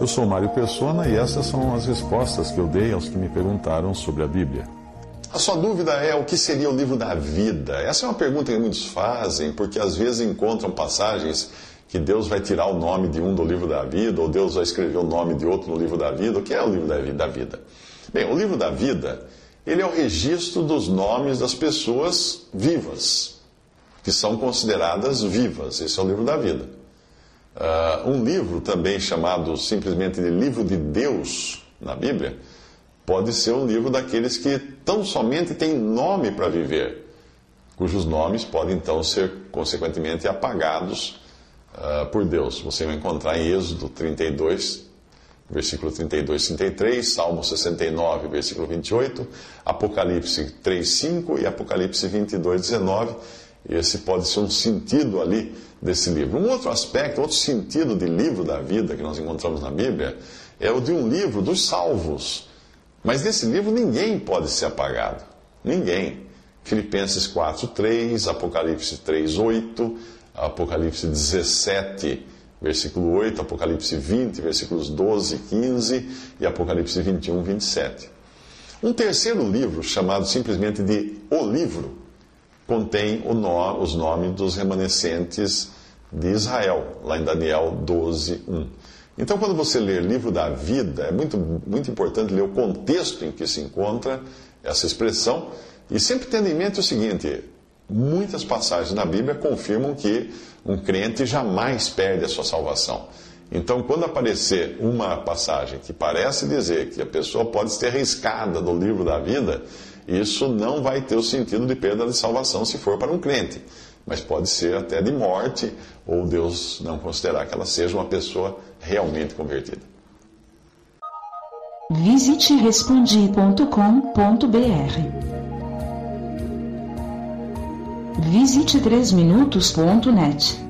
Eu sou Mário Persona e essas são as respostas que eu dei aos que me perguntaram sobre a Bíblia. A sua dúvida é o que seria o livro da vida? Essa é uma pergunta que muitos fazem, porque às vezes encontram passagens que Deus vai tirar o nome de um do livro da vida, ou Deus vai escrever o nome de outro no livro da vida. O que é o livro da vida? Bem, o livro da vida, ele é o registro dos nomes das pessoas vivas, que são consideradas vivas. Esse é o livro da vida. Uh, um livro também chamado simplesmente de livro de Deus na Bíblia, pode ser um livro daqueles que tão somente têm nome para viver, cujos nomes podem então ser consequentemente apagados uh, por Deus. Você vai encontrar em Êxodo 32, versículo 32, 33, Salmo 69, versículo 28, Apocalipse 3, 5 e Apocalipse 22, 19. Esse pode ser um sentido ali desse livro. Um outro aspecto, outro sentido de livro da vida que nós encontramos na Bíblia é o de um livro dos salvos. Mas nesse livro ninguém pode ser apagado. Ninguém. Filipenses 4, 3, Apocalipse 3, 8, Apocalipse 17, versículo 8, Apocalipse 20, versículos 12 e 15 e Apocalipse 21, 27. Um terceiro livro, chamado simplesmente de O Livro, contém no, os nomes dos remanescentes de Israel, lá em Daniel 12, 1. Então, quando você lê livro da vida, é muito, muito importante ler o contexto em que se encontra essa expressão e sempre tendo em mente o seguinte: muitas passagens na Bíblia confirmam que um crente jamais perde a sua salvação. Então, quando aparecer uma passagem que parece dizer que a pessoa pode ser arriscada do livro da vida, isso não vai ter o sentido de perda de salvação se for para um crente, mas pode ser até de morte, ou Deus não considerar que ela seja uma pessoa realmente convertida. Visite respondi.com.br. Visite 3minutos.net.